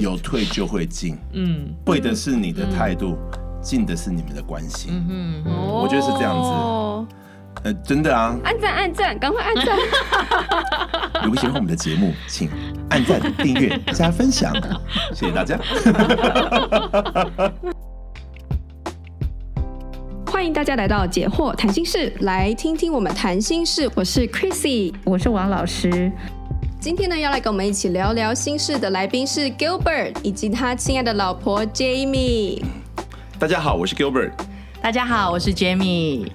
有退就会进，嗯，退的是你的态度，进的是你们的关系，嗯哼，我觉得是这样子，呃，真的啊，按赞按赞，赶快按赞！如果喜欢我们的节目，请按赞、订阅、加分享，谢谢大家。欢迎大家来到解惑谈心室，来听听我们谈心事。我是 Chrissy，我是王老师。今天呢，要来跟我们一起聊聊心事的来宾是 Gilbert 以及他亲爱的老婆 Jamie。大家好，我是 Gilbert。大家好，我是 Jamie。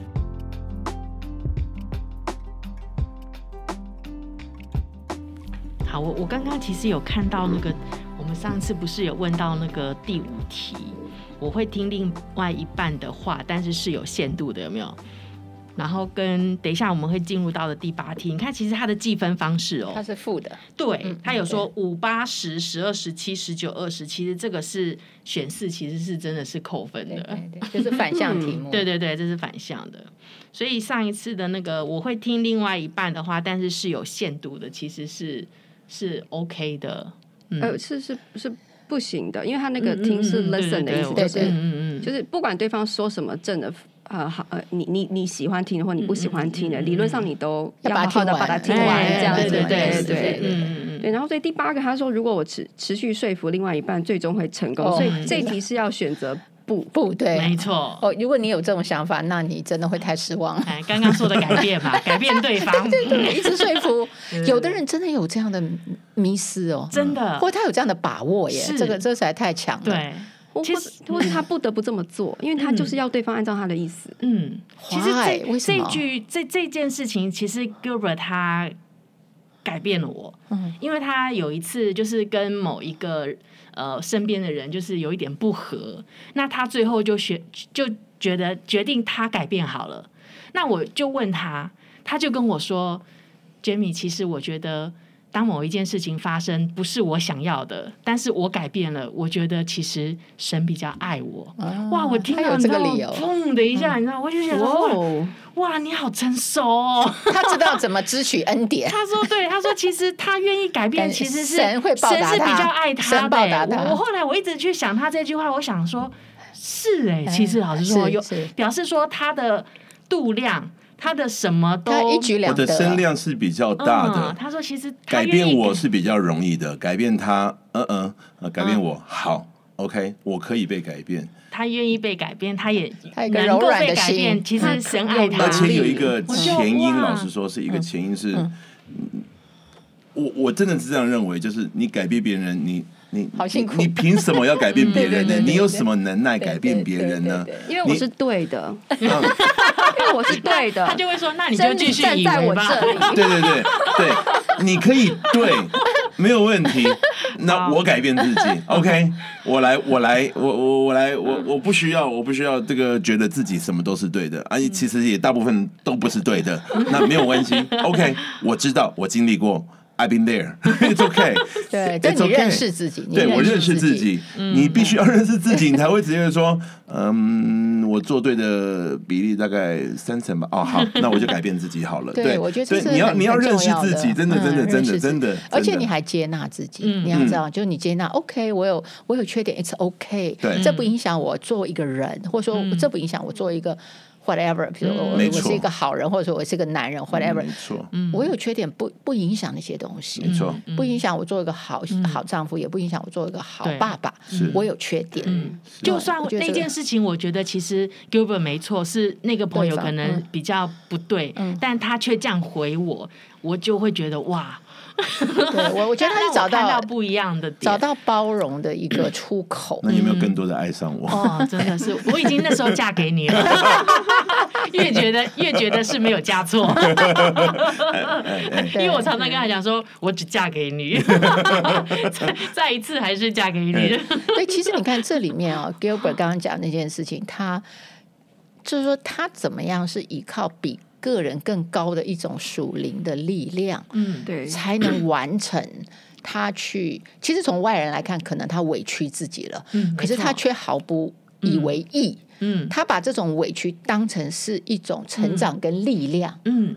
好，我我刚刚其实有看到那个，我们上次不是有问到那个第五题，我会听另外一半的话，但是是有限度的，有没有？然后跟等一下我们会进入到的第八题，你看其实它的计分方式哦，它是负的，对，它有说五八十十二十七十九二十，其实这个是选四，其实是真的是扣分的，对对对，就是反向题目，对对对，这是反向的。所以上一次的那个我会听另外一半的话，但是是有限度的，其实是是 OK 的，嗯、呃，是是是不行的，因为他那个听是 listen 的意思，就是嗯嗯，就是不管对方说什么正的。呃好呃，你你你喜欢听的或你不喜欢听的，理论上你都要好好的把它听完，这样子，对对对对对，嗯对。然后所以第八个他说，如果我持持续说服另外一半，最终会成功。所以这题是要选择不不对，没错。哦，如果你有这种想法，那你真的会太失望。哎，刚刚说的改变嘛，改变对方，对对对，一直说服。有的人真的有这样的迷失哦，真的，或他有这样的把握耶，这个这实在太强了。对。其实，或是他不得不这么做，因为他就是要对方按照他的意思。嗯，其实这这句这这件事情，其实 Gilbert 他改变了我。嗯，因为他有一次就是跟某一个呃身边的人就是有一点不合，那他最后就学就觉得决定他改变好了。那我就问他，他就跟我说：“Jamie，其实我觉得。”当某一件事情发生不是我想要的，但是我改变了，我觉得其实神比较爱我。哦、哇，我听到这个理由，砰的一下，嗯、你知道，我就觉得哇，哇，你好成熟哦。他知道怎么支取恩典。他说对，他说其实他愿意改变，其实是神会报答他，神是比较爱他的。神报答他。我后来我一直去想他这句话，我想说，是哎，其实老实说，有表示说他的度量。他的什么都一举两得，我的声量是比较大的。嗯、他说：“其实改变我是比较容易的，改变他，嗯嗯，呃、改变我、嗯、好，OK，我可以被改变。他愿意被改变，他也能够被改变。其实神爱他，而且有一个前因，老实说是一个前因是，嗯嗯、我我真的是这样认为，就是你改变别人，你。”你好辛苦，你凭什么要改变别人呢？你有什么能耐改变别人呢？因为我是对的，因 为我是对的，他就会说：“那你就继续以为吧。”对对对对，你可以对，没有问题。那我改变自己，OK，我来，我来，我我我来，我我不需要，我不需要这个觉得自己什么都是对的，而且其实也大部分都不是对的。那没有关系，OK，我知道，我经历过。I've been there. It's okay. 对，但你认识自己。对，我认识自己。你必须要认识自己，你才会直接说，嗯，我做对的比例大概三成吧。哦，好，那我就改变自己好了。对，我觉得你要你要认识自己，真的真的真的真的。而且你还接纳自己，你要知道，就是你接纳，OK，我有我有缺点，It's OK。对，这不影响我做一个人，或者说这不影响我做一个。whatever，比如我我是一个好人，或者说我是一个男人，whatever，没错，我有缺点不不影响那些东西，没错，不影响我做一个好好丈夫，也不影响我做一个好爸爸。我有缺点，就算那件事情，我觉得其实 Gilbert 没错，是那个朋友可能比较不对，但他却这样回我，我就会觉得哇。对，我我觉得他是 找到不一样的，找到包容的一个出口。那有没有更多的爱上我？哦，真的是，我已经那时候嫁给你了，越觉得越觉得是没有嫁错，因为我常常跟他讲说，我只嫁给你，再再一次还是嫁给你。对，其实你看这里面啊，Gilbert 刚刚讲那件事情，他就是说他怎么样是依靠比。个人更高的一种属灵的力量，嗯，对，才能完成他去。其实从外人来看，可能他委屈自己了，嗯，可是他却毫不以为意，嗯，他把这种委屈当成是一种成长跟力量，嗯，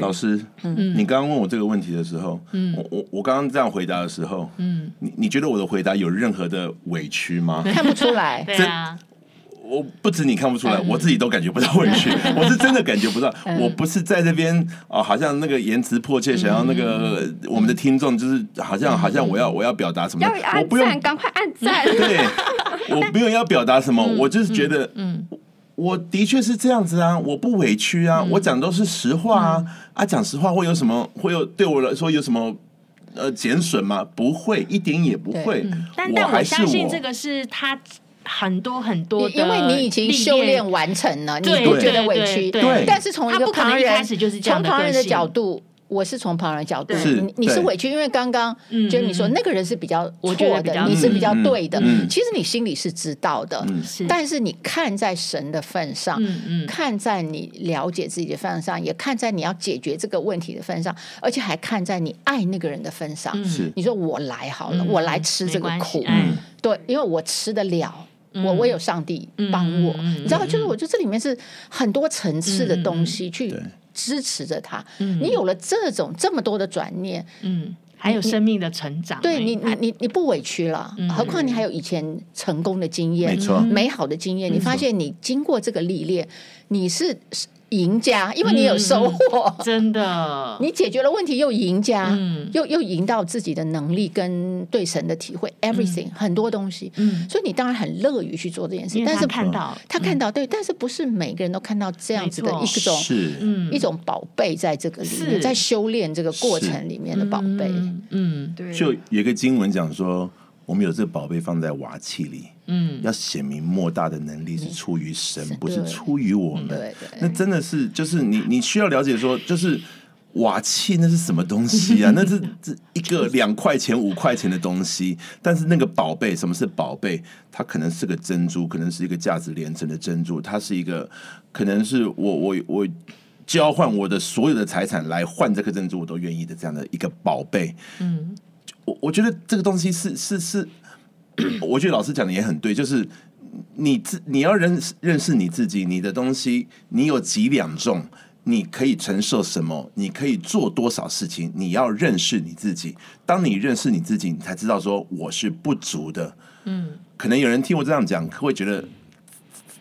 老师，嗯，你刚刚问我这个问题的时候，嗯，我我我刚刚这样回答的时候，嗯，你你觉得我的回答有任何的委屈吗？看不出来，对啊。我不止你看不出来，我自己都感觉不到委屈。我是真的感觉不到，我不是在这边哦，好像那个言辞迫切，想要那个我们的听众就是好像好像我要我要表达什么，我不用赶快按赞。对，我不用要表达什么，我就是觉得，嗯，我的确是这样子啊，我不委屈啊，我讲都是实话啊，啊，讲实话会有什么？会有对我来说有什么呃减损吗？不会，一点也不会。但但我相信这个是他。很多很多，因为你已经修炼完成了，你不觉得委屈。对，但是从一个旁人，从旁人的角度，我是从旁人的角度，你你是委屈，因为刚刚就你说那个人是比较错的，你是比较对的。其实你心里是知道的，但是你看在神的份上，看在你了解自己的份上，也看在你要解决这个问题的份上，而且还看在你爱那个人的份上。你说我来好了，我来吃这个苦，对，因为我吃得了。我我有上帝帮我，你知道，就是我觉得这里面是很多层次的东西去支持着他。你有了这种这么多的转念，嗯，还有生命的成长，对你你你你不委屈了，何况你还有以前成功的经验，没错，美好的经验，你发现你经过这个历练，你是。赢家，因为你有收获，嗯，真的。你解决了问题，又赢家，嗯、又又赢到自己的能力跟对神的体会，everything、嗯、很多东西。嗯，所以你当然很乐于去做这件事。但是看到他看到，对，但是不是每个人都看到这样子的一种是一种宝贝，在这个里面，是在修炼这个过程里面的宝贝。嗯，嗯，对。就有一个经文讲说。我们有这个宝贝放在瓦器里，嗯，要显明莫大的能力是出于神，不是出于我们。对对，那真的是，就是你你需要了解说，就是瓦器那是什么东西啊？那是这一个两块钱、五块钱的东西，但是那个宝贝，什么是宝贝？它可能是个珍珠，可能是一个价值连城的珍珠，它是一个，可能是我我我交换我的所有的财产来换这颗珍珠，我都愿意的这样的一个宝贝，嗯。我我觉得这个东西是是是，我觉得老师讲的也很对，就是你自你要认识认识你自己，你的东西你有几两重，你可以承受什么，你可以做多少事情，你要认识你自己。当你认识你自己，你才知道说我是不足的。嗯，可能有人听我这样讲，会觉得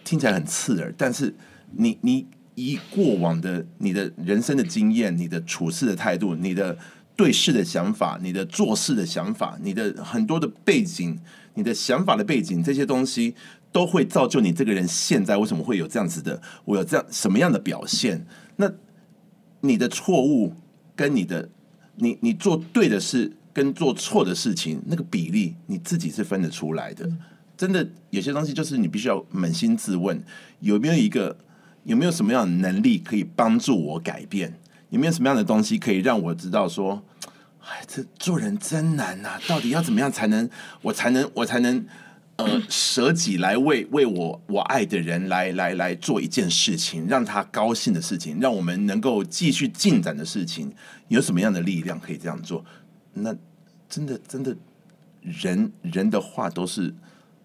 听起来很刺耳，但是你你以过往的你的人生的经验，你的处事的态度，你的。对事的想法，你的做事的想法，你的很多的背景，你的想法的背景，这些东西都会造就你这个人现在为什么会有这样子的，我有这样什么样的表现？那你的错误跟你的你你做对的事跟做错的事情那个比例，你自己是分得出来的。真的有些东西就是你必须要扪心自问，有没有一个有没有什么样的能力可以帮助我改变？有没有什么样的东西可以让我知道说，哎，这做人真难呐！到底要怎么样才能我才能我才能呃舍己来为为我我爱的人来来来做一件事情，让他高兴的事情，让我们能够继续进展的事情，有什么样的力量可以这样做？那真的真的人人的话都是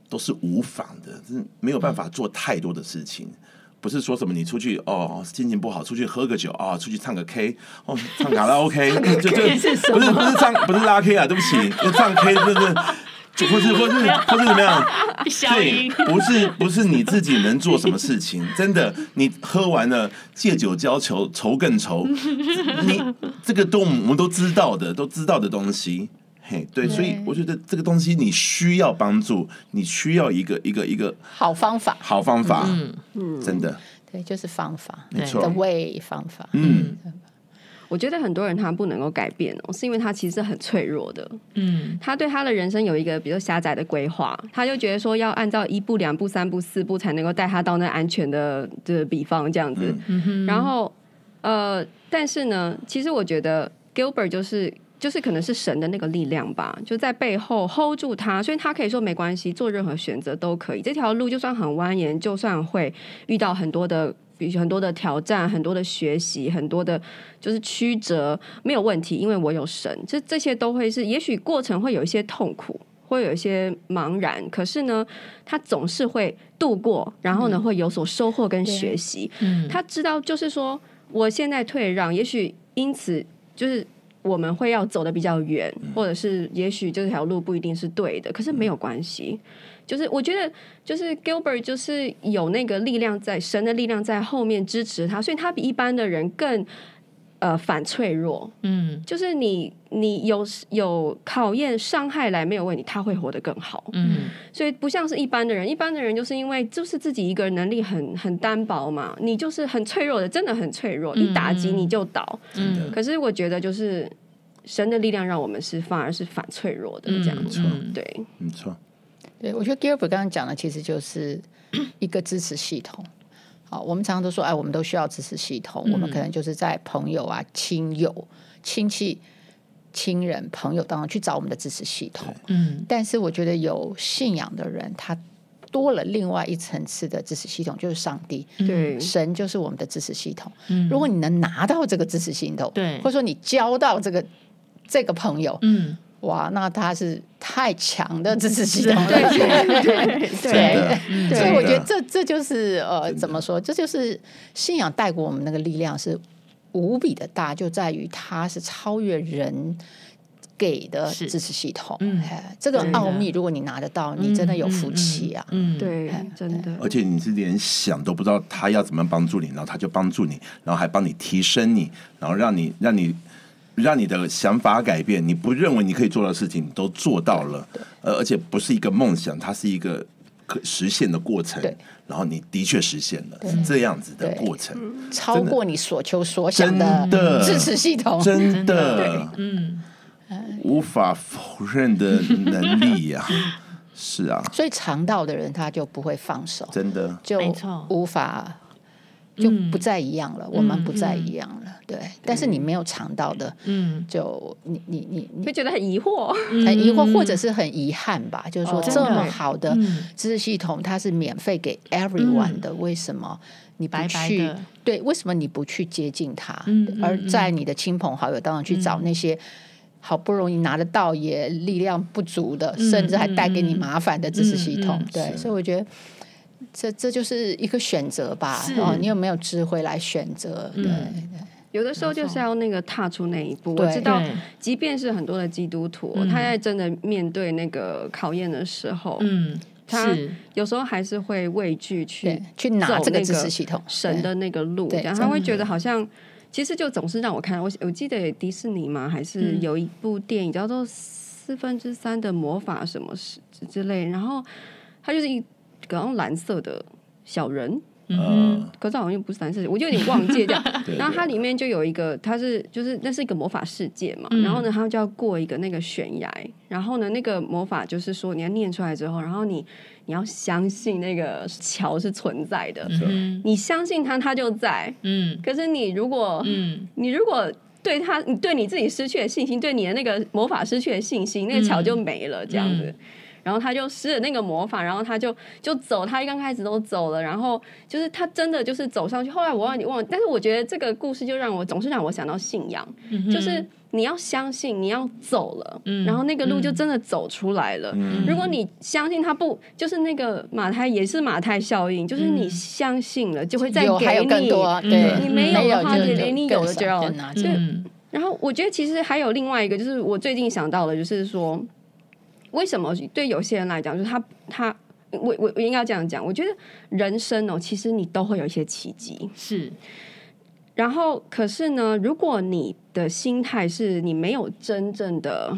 都是无妨的，是没有办法做太多的事情。不是说什么你出去哦，心情不好，出去喝个酒啊、哦，出去唱个 K 哦，唱卡拉 OK，就就不是不是唱不是拉 K 啊，对不起，唱 K 就是就不是 不是不是怎么样？对，不是不是你自己能做什么事情？真的，你喝完了借酒浇愁，愁更愁。你这个都我们都知道的，都知道的东西。嘿，对，所以我觉得这个东西你需要帮助，你需要一个一个一个好方法，好方法，嗯。嗯，真的，对，就是方法，没错，的 way 方法，嗯，我觉得很多人他不能够改变哦，是因为他其实很脆弱的，嗯，他对他的人生有一个比较狭窄的规划，他就觉得说要按照一步、两步、三步、四步才能够带他到那安全的的比方这样子，嗯哼，然后呃，但是呢，其实我觉得 Gilbert 就是。就是可能是神的那个力量吧，就在背后 hold 住他，所以他可以说没关系，做任何选择都可以。这条路就算很蜿蜒，就算会遇到很多的，比如很多的挑战，很多的学习，很多的，就是曲折，没有问题，因为我有神。这这些都会是，也许过程会有一些痛苦，会有一些茫然，可是呢，他总是会度过，然后呢，会有所收获跟学习。嗯，他知道，就是说。我现在退让，也许因此就是我们会要走的比较远，或者是也许这条路不一定是对的，可是没有关系。就是我觉得，就是 Gilbert 就是有那个力量在，神的力量在后面支持他，所以他比一般的人更呃反脆弱。嗯，就是你你有有考验伤害来没有问题，他会活得更好。嗯，所以不像是一般的人，一般的人就是因为就是自己一个人能力很很单薄嘛，你就是很脆弱的，真的很脆弱，一打击你就倒。嗯，可是我觉得就是神的力量让我们是反而是反脆弱的这样子。嗯，对，没错。对，我觉得 Gilbert 刚刚讲的其实就是一个支持系统。好，我们常常都说，哎，我们都需要支持系统。嗯、我们可能就是在朋友啊、亲友、亲戚、亲人、朋友当中去找我们的支持系统。嗯，但是我觉得有信仰的人，他多了另外一层次的支持系统，就是上帝。对，神就是我们的支持系统。嗯，如果你能拿到这个支持系统，对，或者说你交到这个这个朋友，嗯。哇，那他是太强的支持系统了，对 对对对，所以我觉得这这就是呃，怎么说？这就是信仰带给我们那个力量是无比的大，就在于它是超越人给的支持系统。嗯，这个奥秘，如果你拿得到，你真的有福气啊！嗯，对，真的。而且你是连想都不知道他要怎么帮助你，然后他就帮助你，然后还帮你提升你，然后让你让你。让你的想法改变，你不认为你可以做的事情你都做到了，呃，而且不是一个梦想，它是一个可实现的过程。对，然后你的确实现了，是这样子的过程，超过你所求所想的支持系统，真的，嗯，无法否认的能力呀，是啊，所以尝到的人他就不会放手，真的。就无法。就不再一样了，嗯、我们不再一样了，嗯、对。但是你没有尝到的，嗯，就你你你你会觉得很疑惑，很疑惑，或者是很遗憾吧。就是说，这么好的知识系统，它是免费给 everyone 的，为什么你不去？对，为什么你不去接近它？而在你的亲朋好友当中去找那些好不容易拿得到也力量不足的，甚至还带给你麻烦的知识系统？对，所以我觉得。这这就是一个选择吧，哦，你有没有智慧来选择？对，有的时候就是要那个踏出那一步。我知道，即便是很多的基督徒，他在真的面对那个考验的时候，嗯，他有时候还是会畏惧去去拿这个知识系统神的那个路，这样他会觉得好像其实就总是让我看。我我记得迪士尼嘛，还是有一部电影叫做《四分之三的魔法》什么之之类，然后他就是一。好像蓝色的小人，嗯，可是好像又不是蓝色，我就有点忘记掉。然后它里面就有一个，它是就是那是一个魔法世界嘛。然后呢，他就要过一个那个悬崖。然后呢，那个魔法就是说，你要念出来之后，然后你你要相信那个桥是存在的。你相信它，它就在。嗯。可是你如果，嗯，你如果对他，你对你自己失去了信心，对你的那个魔法失去了信心，那个桥就没了，这样子。然后他就施了那个魔法，然后他就就走，他一刚开始都走了，然后就是他真的就是走上去。后来我忘你忘了，但是我觉得这个故事就让我总是让我想到信仰，嗯、就是你要相信你要走了，嗯、然后那个路就真的走出来了。嗯、如果你相信他不，就是那个马太也是马太效应，就是你相信了就会再给你，有更多对你没有的话，就连你有的就要拿。然后我觉得其实还有另外一个，就是我最近想到的，就是说。为什么对有些人来讲，就是他他我我我应该这样讲？我觉得人生哦，其实你都会有一些奇迹，是。然后，可是呢，如果你的心态是你没有真正的，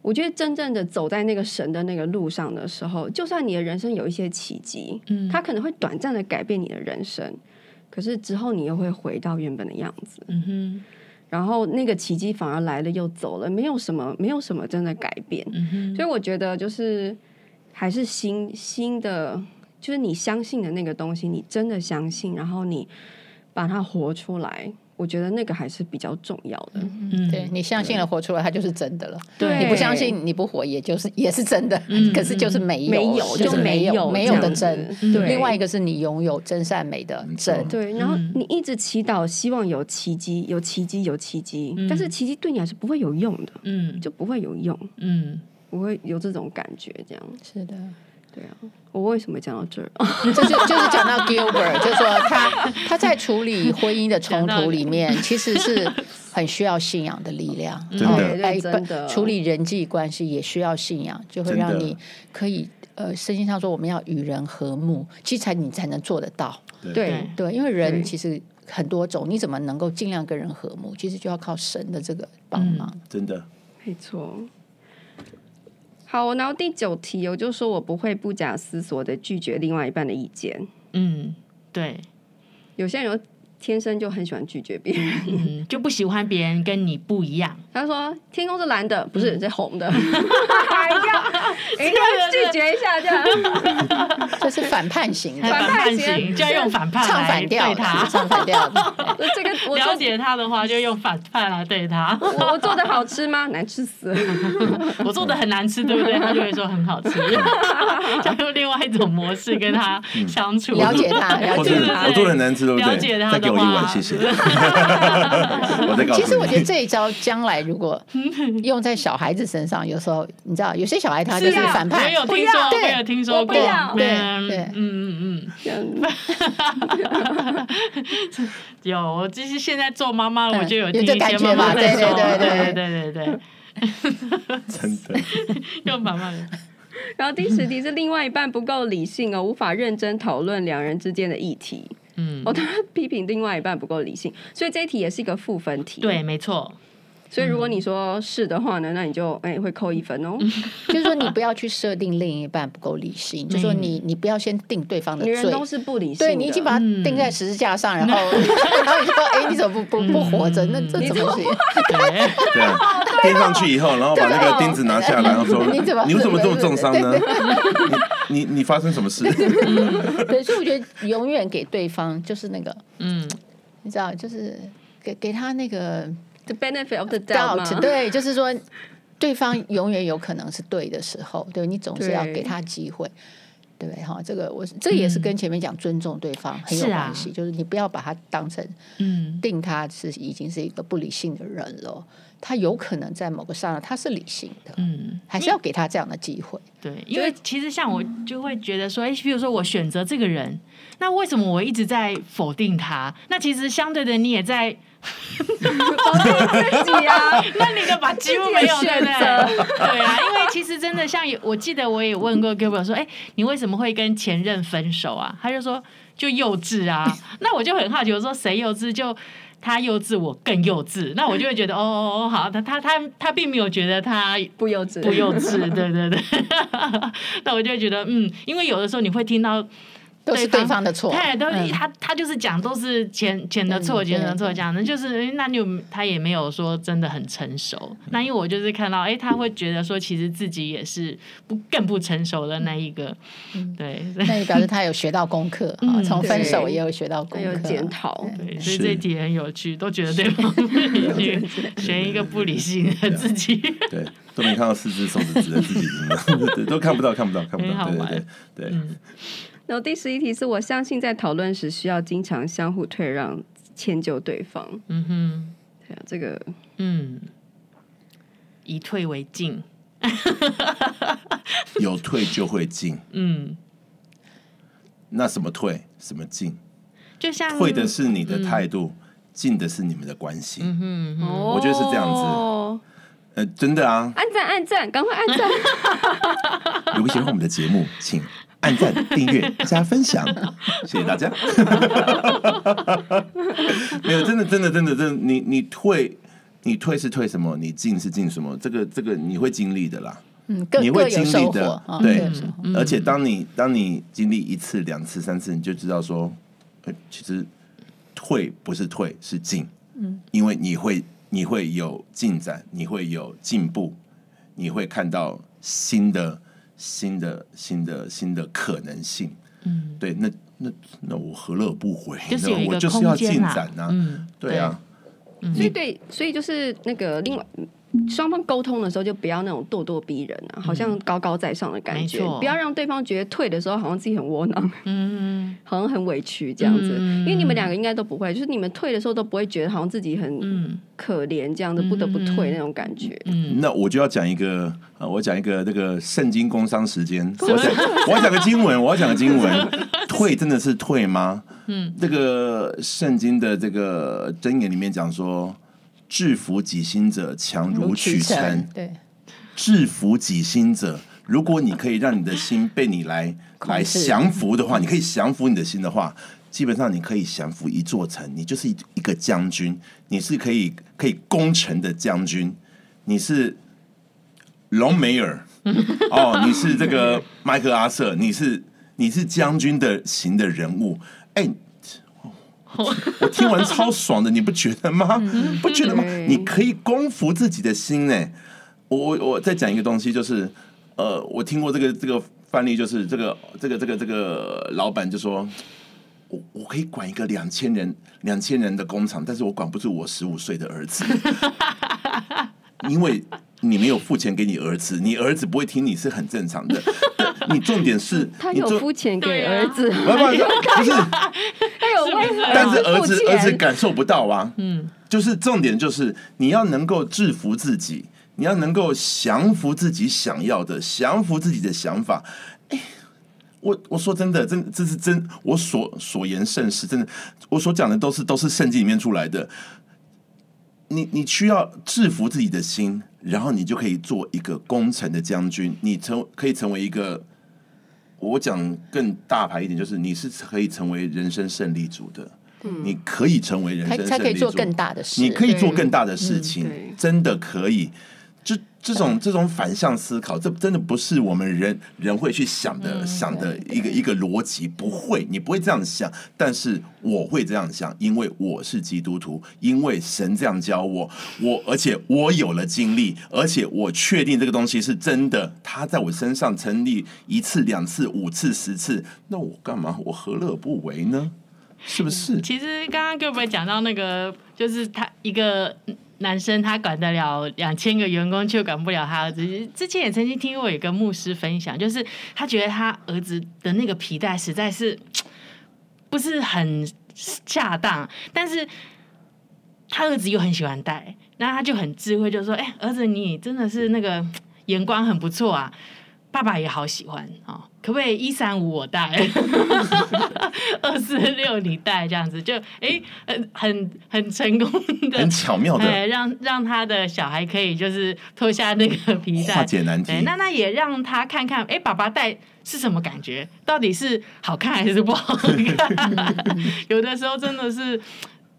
我觉得真正的走在那个神的那个路上的时候，就算你的人生有一些奇迹，嗯，他可能会短暂的改变你的人生，可是之后你又会回到原本的样子，嗯哼。然后那个奇迹反而来了又走了，没有什么，没有什么真的改变。嗯、所以我觉得就是还是新新的，就是你相信的那个东西，你真的相信，然后你把它活出来。我觉得那个还是比较重要的。嗯，对，你相信了，活出来，它就是真的了。对，你不相信，你不活，也就是也是真的。可是就是没有，没有，就是没有，没有的真。对，另外一个是你拥有真善美的真。对，然后你一直祈祷，希望有奇迹，有奇迹，有奇迹。但是奇迹对你还是不会有用的。嗯，就不会有用。嗯，不会有这种感觉，这样。是的。对啊，我为什么讲到这儿？就是就是讲到 Gilbert，就是说他他在处理婚姻的冲突里面，其实是很需要信仰的力量。真的，哎，真的，处理人际关系也需要信仰，就会让你可以呃，圣经上说我们要与人和睦，其实才你才能做得到。对对，因为人其实很多种，你怎么能够尽量跟人和睦？其实就要靠神的这个帮忙。真的，没错。好，然后第九题，我就说我不会不假思索的拒绝另外一半的意见。嗯，对，有些人有天生就很喜欢拒绝别人，嗯，就不喜欢别人跟你不一样。他说：“天空是蓝的，不是，是红的。”还 要，一定要拒绝一下，这样。这是反叛型，反叛型就要用反叛唱反调他，唱反调。这个我了解他的话，就用反叛来对他。我我做的好吃吗？难吃死了。我做的很难吃，对不对？他就会说很好吃。就用另外一种模式跟他相处，了解他，了解他。我做的很难吃，对不对？了解他。给我一碗，谢谢。其实我觉得这一招将来如果用在小孩子身上，有时候你知道，有些小孩他就是反叛。没有听说，没有听说过。对对，嗯嗯嗯。有，我其实现在做妈妈了，我就有听一些妈妈在说，对对对对对对。真的。用反叛。然后第十题是另外一半不够理性哦，无法认真讨论两人之间的议题。嗯，我当然批评另外一半不够理性，所以这一题也是一个负分题。对，没错。所以如果你说是的话呢，那你就哎会扣一分哦。就是说你不要去设定另一半不够理性，就是说你你不要先定对方的罪。女人都是不理性，对，你已经把它钉在十字架上，然后 然后你说哎你怎么不不不活着？那这怎么行？对，钉上去以后，然后把那个钉子拿下来，然后说你怎么你为什么这么重伤呢？你你发生什么事？对，所以我觉得永远给对方就是那个嗯，你知道，就是给给他那个。The benefit of the doubt，对，就是说，对方永远有可能是对的时候，对，你总是要给他机会，对不对？哈，这个我这也是跟前面讲尊重对方很有关系，就是你不要把他当成嗯，定他是已经是一个不理性的人了，他有可能在某个刹那他是理性的，嗯，还是要给他这样的机会。对，因为其实像我就会觉得说，哎，比如说我选择这个人，那为什么我一直在否定他？那其实相对的，你也在。否定自己啊？那你就把几乎没有，对不对？对啊，因为其实真的像我记得我也问过 Gilbert 说，哎，你为什么会跟前任分手啊？他就说就幼稚啊。那我就很好奇，我说谁幼稚？就他幼稚，我更幼稚。那我就会觉得，哦哦哦，好，他他他他并没有觉得他不幼稚，不幼稚，对对对。那我就会觉得，嗯，因为有的时候你会听到。都是对方的错，对，都他他就是讲都是前前的错，前的错，讲的就是那就他也没有说真的很成熟。那因为我就是看到，哎，他会觉得说，其实自己也是不更不成熟的那一个，对，那也表示他有学到功课啊，从分手也有学到功课，有检讨，对，所以这一题很有趣，都觉得对方不理性，选一个不理性的自己，对，都没看到四只手指指的自己，都看不到，看不到，看不到，对对对对。然后第十一题是我相信在讨论时需要经常相互退让，迁就对方。嗯哼，对啊，这个嗯，以退为进，有退就会进。嗯，那什么退，什么进？就像退的是你的态度，进、嗯、的是你们的关系。嗯哼，我觉得是这样子。哦、呃，真的啊！按赞按赞，赶快按赞！如果喜欢我们的节目，请。按赞、订阅、加分享，谢谢大家。没有，真的，真的，真的，真的，你你退，你退是退什么？你进是进什么？这个这个你会经历的啦。嗯，你会经历的，哦、对。而且当你当你经历一次、两次、三次，你就知道说，其实退不是退，是进。嗯，因为你会你会有进展，你会有进步，你会看到新的。新的新的新的可能性，嗯，对，那那那我何乐不为？就是有一个我就是要进展呐，嗯，对啊，所以对，所以就是那个另外双方沟通的时候，就不要那种咄咄逼人啊，好像高高在上的感觉，不要让对方觉得退的时候好像自己很窝囊，嗯，好像很委屈这样子。因为你们两个应该都不会，就是你们退的时候都不会觉得好像自己很可怜这样子，不得不退那种感觉。嗯，那我就要讲一个啊，我讲一个那个圣经工商时间，我 讲我要讲个经文，我要讲个经文，退真的是退吗？嗯，这个圣经的这个箴言里面讲说。制服己心者，强如取成。对，制服己心者，如果你可以让你的心被你来来降服的话，你可以降服你的心的话，基本上你可以降服一座城。你就是一一个将军，你是可以可以攻城的将军。你是隆美尔 哦，你是这个麦克阿瑟，你是你是将军的型的人物，哎。我听完超爽的，你不觉得吗？不觉得吗？你可以功服自己的心呢。我我我再讲一个东西，就是呃，我听过这个这个范例，就是这个这个这个这个老板就说，我我可以管一个两千人两千人的工厂，但是我管不住我十五岁的儿子，因为。你没有付钱给你儿子，你儿子不会听你是很正常的。你重点是，他有付钱给儿子，不是，不是，他有为，但是儿子儿子感受不到啊。嗯，就是重点就是你要能够制服自己，你要能够降服自己想要的，降服自己的想法。哎，我我说真的，真这是真，我所所言甚是，真的，我所讲的都是都是圣经里面出来的。你你需要制服自己的心。然后你就可以做一个功臣的将军，你成可以成为一个，我讲更大牌一点，就是你是可以成为人生胜利组的，嗯，你可以成为人生胜利组，才可以做更大的事，你可以做更大的事情，真的可以。就这种这种反向思考，这真的不是我们人人会去想的、嗯、想的一个一个逻辑，不会，你不会这样想，但是我会这样想，因为我是基督徒，因为神这样教我，我而且我有了经历，而且我确定这个东西是真的，他在我身上成立一次、两次、五次、十次，那我干嘛？我何乐不为呢？是不是？其实刚刚 Gilbert 讲到那个，就是他一个。男生他管得了两千个员工，却管不了他儿子。之前也曾经听过一个牧师分享，就是他觉得他儿子的那个皮带实在是不是很恰当，但是他儿子又很喜欢戴，那他就很智慧，就说：“哎、儿子，你真的是那个眼光很不错啊。”爸爸也好喜欢哦，可不可以一三五我带，二四六你带这样子就哎，很很很成功的，很巧妙的，对，让让他的小孩可以就是脱下那个皮带，化解难题。那那也让他看看，哎，爸爸带是什么感觉？到底是好看还是不好看？有的时候真的是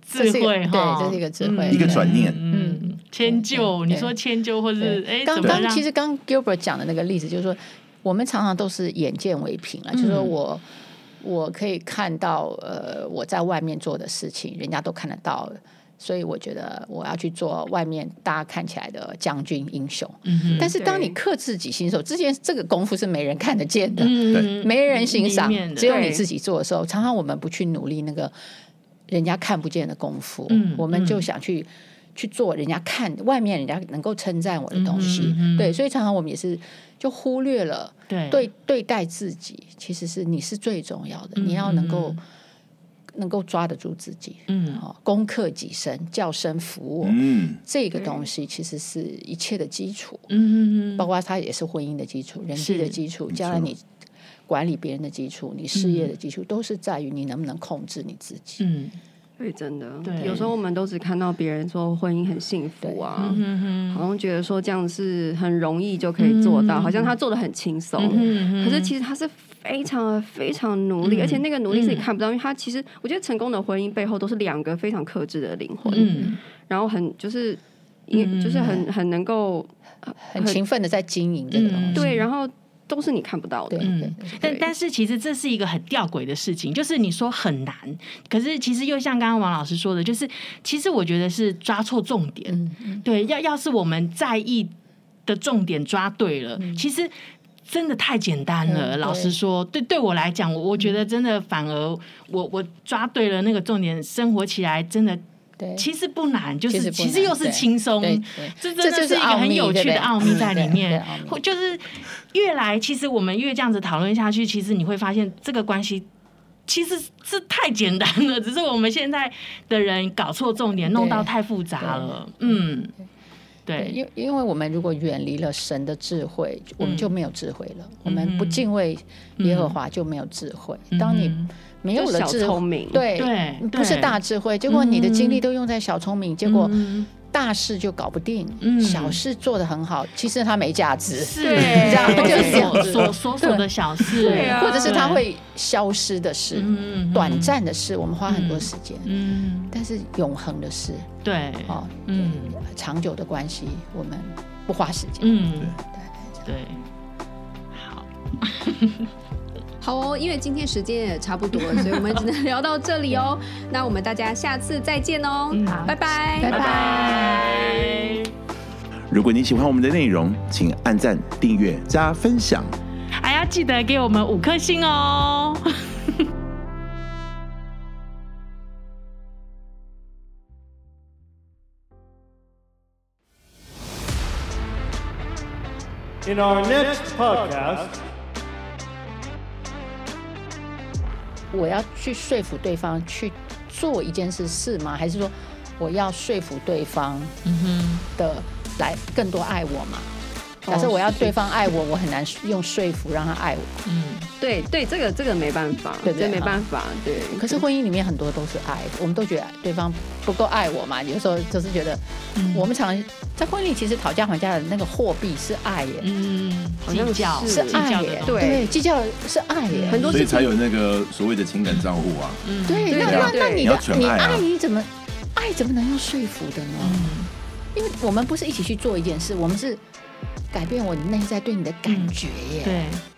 智慧哈，对，这是一个智慧，一个转念，嗯。迁就，你说迁就，或是哎，刚刚其实刚 Gilbert 讲的那个例子，就是说我们常常都是眼见为凭啊，就是说我我可以看到呃我在外面做的事情，人家都看得到，所以我觉得我要去做外面大家看起来的将军英雄。嗯，但是当你克制己心的时候，之前这个功夫是没人看得见的，对，没人欣赏，只有你自己做的时候，常常我们不去努力那个人家看不见的功夫，我们就想去。去做人家看外面人家能够称赞我的东西，嗯嗯嗯、对，所以常常我们也是就忽略了对。对对待自己，其实是你是最重要的，嗯、你要能够、嗯、能够抓得住自己，嗯，攻克己身，叫声服我，嗯，这个东西其实是一切的基础，嗯嗯，包括它也是婚姻的基础，人际的基础，将来你管理别人的基础，你事业的基础，都是在于你能不能控制你自己，嗯。对，真的。对，有时候我们都只看到别人说婚姻很幸福啊，好像觉得说这样是很容易就可以做到，好像他做的很轻松。可是其实他是非常非常努力，而且那个努力是你看不到，因为他其实我觉得成功的婚姻背后都是两个非常克制的灵魂，然后很就是，因就是很很能够很勤奋的在经营这个东西。对，然后。都是你看不到的，嗯，但但是其实这是一个很吊诡的事情，就是你说很难，可是其实又像刚刚王老师说的，就是其实我觉得是抓错重点，嗯嗯、对，要要是我们在意的重点抓对了，嗯、其实真的太简单了。嗯、老实说，对对我来讲，我我觉得真的反而我我抓对了那个重点，生活起来真的对，其实不难，就是其实又是轻松，这真的是一个很有趣的奥秘在里面。就是越来，其实我们越这样子讨论下去，其实你会发现这个关系其实是太简单了，只是我们现在的人搞错重点，弄到太复杂了。嗯。对，因因为我们如果远离了神的智慧，我们就没有智慧了。我们不敬畏耶和华就没有智慧。当你没有了智慧，对，不是大智慧，结果你的精力都用在小聪明，结果大事就搞不定，小事做得很好，其实它没价值。是，这样就是琐琐琐的小事，或者是它会消失的事，短暂的事，我们花很多时间，嗯但是永恒的事。对，哦，嗯，长久的关系，我们不花时间。嗯，对，对，好，好哦，因为今天时间也差不多了，所以我们只能聊到这里哦。那我们大家下次再见哦，好，拜拜，拜拜。如果你喜欢我们的内容，请按赞、订阅、加分享，还要记得给我们五颗星哦。In our next podcast，我要去说服对方去做一件事是吗？还是说我要说服对方的来更多爱我吗？假设我要对方爱我，我很难用说服让他爱我。嗯，对对，这个这个没办法，对，这没办法。对，可是婚姻里面很多都是爱，我们都觉得对方不够爱我嘛。有时候就是觉得，我们常常在婚姻里其实讨价还价的那个货币是爱耶。嗯，计较是爱耶，对，计较是爱耶。很多所以才有那个所谓的情感账户啊。嗯，对，那那那你的你爱你怎么爱怎么能用说服的呢？因为我们不是一起去做一件事，我们是。改变我内在对你的感觉耶。对。